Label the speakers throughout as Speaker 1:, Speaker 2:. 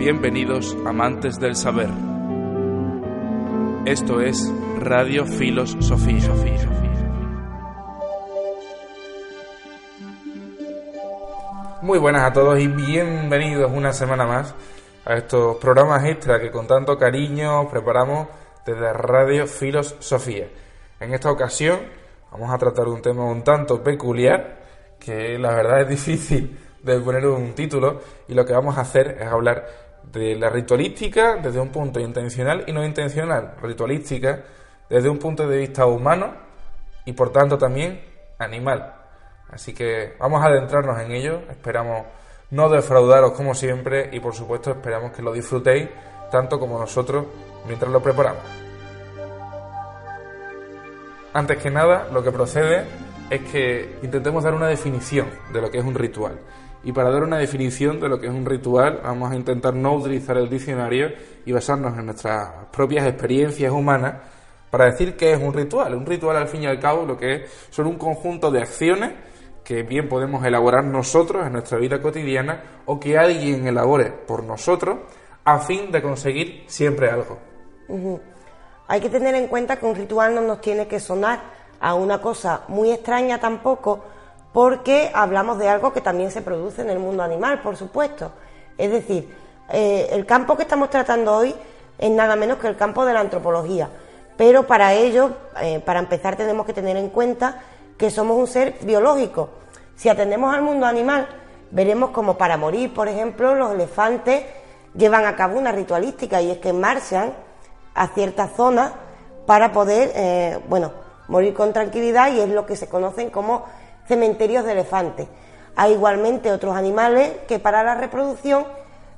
Speaker 1: Bienvenidos amantes del saber. Esto es Radio Filos Sofía. Muy buenas a todos y bienvenidos una semana más a estos programas extra que con tanto cariño preparamos desde Radio Filos Sofía. En esta ocasión vamos a tratar un tema un tanto peculiar que la verdad es difícil de poner un título y lo que vamos a hacer es hablar de la ritualística desde un punto intencional y no intencional. Ritualística desde un punto de vista humano y por tanto también animal. Así que vamos a adentrarnos en ello, esperamos no defraudaros como siempre y por supuesto esperamos que lo disfrutéis tanto como nosotros mientras lo preparamos. Antes que nada, lo que procede es que intentemos dar una definición de lo que es un ritual. Y para dar una definición de lo que es un ritual, vamos a intentar no utilizar el diccionario y basarnos en nuestras propias experiencias humanas para decir qué es un ritual. Un ritual, al fin y al cabo, lo que es son un conjunto de acciones que bien podemos elaborar nosotros en nuestra vida cotidiana o que alguien elabore por nosotros a fin de conseguir siempre algo.
Speaker 2: Hay que tener en cuenta que un ritual no nos tiene que sonar a una cosa muy extraña tampoco, porque hablamos de algo que también se produce en el mundo animal, por supuesto. Es decir, eh, el campo que estamos tratando hoy es nada menos que el campo de la antropología. Pero para ello, eh, para empezar, tenemos que tener en cuenta que somos un ser biológico. Si atendemos al mundo animal, veremos como para morir, por ejemplo, los elefantes llevan a cabo una ritualística y es que marchan a ciertas zonas para poder, eh, bueno, morir con tranquilidad y es lo que se conocen como cementerios de elefantes. Hay igualmente otros animales que para la reproducción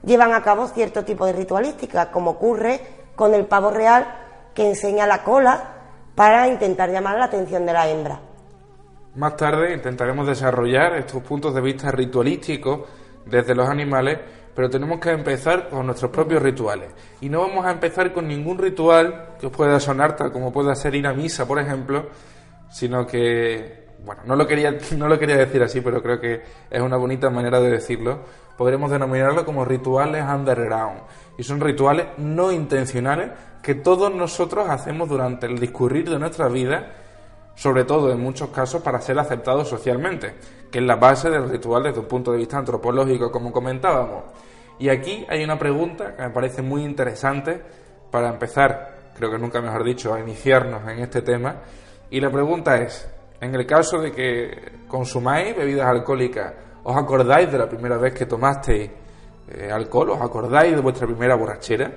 Speaker 2: llevan a cabo cierto tipo de ritualística, como ocurre con el pavo real que enseña la cola para intentar llamar la atención de la hembra.
Speaker 1: Más tarde intentaremos desarrollar estos puntos de vista ritualísticos desde los animales, pero tenemos que empezar con nuestros propios rituales. Y no vamos a empezar con ningún ritual que os pueda sonar tal como pueda ser ir a misa, por ejemplo, sino que bueno, no lo, quería, no lo quería decir así, pero creo que es una bonita manera de decirlo, podremos denominarlo como rituales underground. Y son rituales no intencionales que todos nosotros hacemos durante el discurrir de nuestra vida, sobre todo en muchos casos para ser aceptados socialmente, que es la base del ritual desde un punto de vista antropológico, como comentábamos. Y aquí hay una pregunta que me parece muy interesante para empezar, creo que nunca mejor dicho, a iniciarnos en este tema. Y la pregunta es, en el caso de que consumáis bebidas alcohólicas, ¿os acordáis de la primera vez que tomasteis eh, alcohol? ¿Os acordáis de vuestra primera borrachera?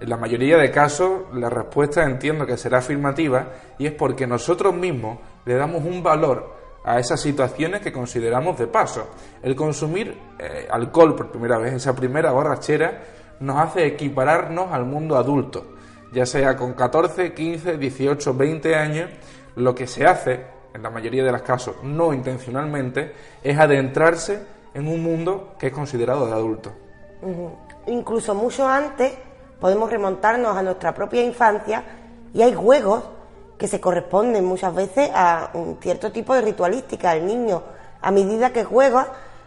Speaker 1: En la mayoría de casos la respuesta entiendo que será afirmativa y es porque nosotros mismos le damos un valor a esas situaciones que consideramos de paso. El consumir eh, alcohol por primera vez, esa primera borrachera, nos hace equipararnos al mundo adulto, ya sea con 14, 15, 18, 20 años, lo que se hace en la mayoría de los casos no intencionalmente, es adentrarse en un mundo que es considerado de adulto.
Speaker 2: Incluso mucho antes podemos remontarnos a nuestra propia infancia y hay juegos que se corresponden muchas veces a un cierto tipo de ritualística. El niño, a medida que juega,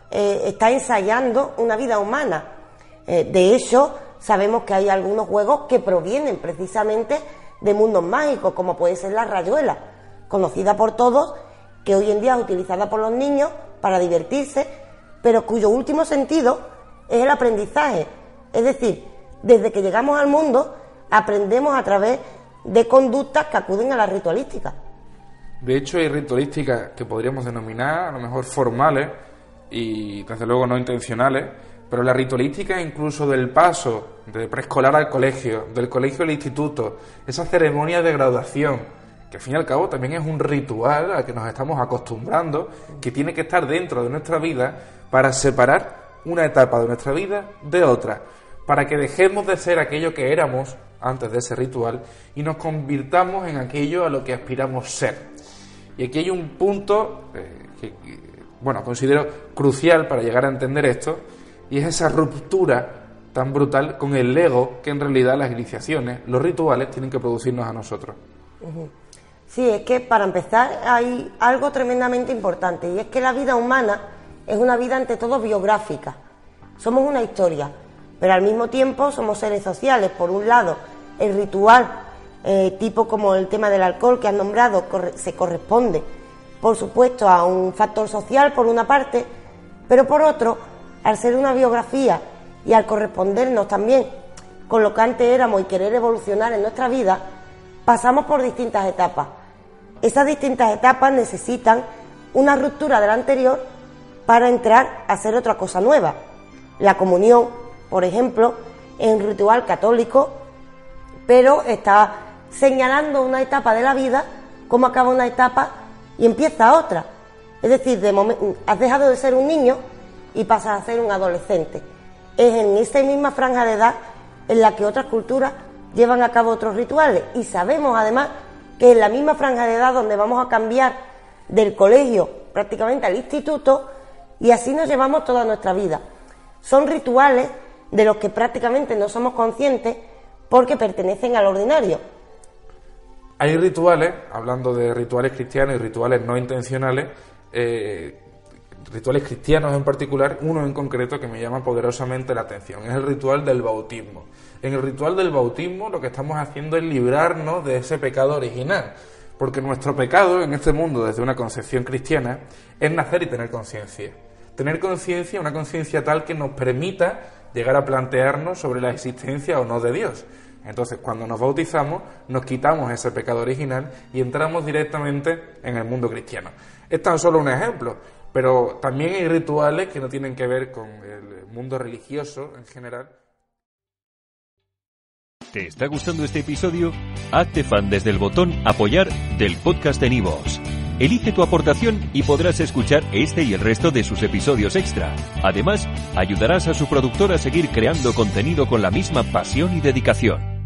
Speaker 2: eh, está ensayando una vida humana. Eh, de hecho, sabemos que hay algunos juegos que provienen precisamente de mundos mágicos, como puede ser la rayuela conocida por todos, que hoy en día es utilizada por los niños para divertirse, pero cuyo último sentido es el aprendizaje. Es decir, desde que llegamos al mundo aprendemos a través de conductas que acuden a la ritualística.
Speaker 1: De hecho, hay ritualísticas que podríamos denominar a lo mejor formales y desde luego no intencionales, pero la ritualística incluso del paso de preescolar al colegio, del colegio al instituto, esa ceremonia de graduación, que al fin y al cabo también es un ritual al que nos estamos acostumbrando, que tiene que estar dentro de nuestra vida para separar una etapa de nuestra vida de otra, para que dejemos de ser aquello que éramos antes de ese ritual y nos convirtamos en aquello a lo que aspiramos ser. Y aquí hay un punto eh, que, bueno, considero crucial para llegar a entender esto, y es esa ruptura tan brutal con el ego que en realidad las iniciaciones, los rituales, tienen que producirnos a nosotros.
Speaker 2: Sí, es que para empezar hay algo tremendamente importante y es que la vida humana es una vida ante todo biográfica. Somos una historia pero al mismo tiempo somos seres sociales. Por un lado, el ritual, eh, tipo como el tema del alcohol que has nombrado, se corresponde, por supuesto, a un factor social, por una parte, pero por otro, al ser una biografía y al correspondernos también con lo que antes éramos y querer evolucionar en nuestra vida, pasamos por distintas etapas. Esas distintas etapas necesitan una ruptura de la anterior para entrar a hacer otra cosa nueva. La comunión, por ejemplo, es un ritual católico, pero está señalando una etapa de la vida, cómo acaba una etapa y empieza otra. Es decir, de has dejado de ser un niño y pasas a ser un adolescente. Es en esa misma franja de edad en la que otras culturas llevan a cabo otros rituales y sabemos además que en la misma franja de edad donde vamos a cambiar del colegio prácticamente al instituto y así nos llevamos toda nuestra vida. Son rituales de los que prácticamente no somos conscientes porque pertenecen al ordinario.
Speaker 1: Hay rituales, hablando de rituales cristianos y rituales no intencionales, eh, rituales cristianos en particular, uno en concreto que me llama poderosamente la atención, es el ritual del bautismo. En el ritual del bautismo lo que estamos haciendo es librarnos de ese pecado original, porque nuestro pecado en este mundo desde una concepción cristiana es nacer y tener conciencia. Tener conciencia, una conciencia tal que nos permita llegar a plantearnos sobre la existencia o no de Dios. Entonces, cuando nos bautizamos, nos quitamos ese pecado original y entramos directamente en el mundo cristiano. Es tan solo un ejemplo, pero también hay rituales que no tienen que ver con el mundo religioso en general.
Speaker 3: ¿Te está gustando este episodio? Hazte fan desde el botón apoyar del podcast de Nivos. Elige tu aportación y podrás escuchar este y el resto de sus episodios extra. Además, ayudarás a su productor a seguir creando contenido con la misma pasión y dedicación.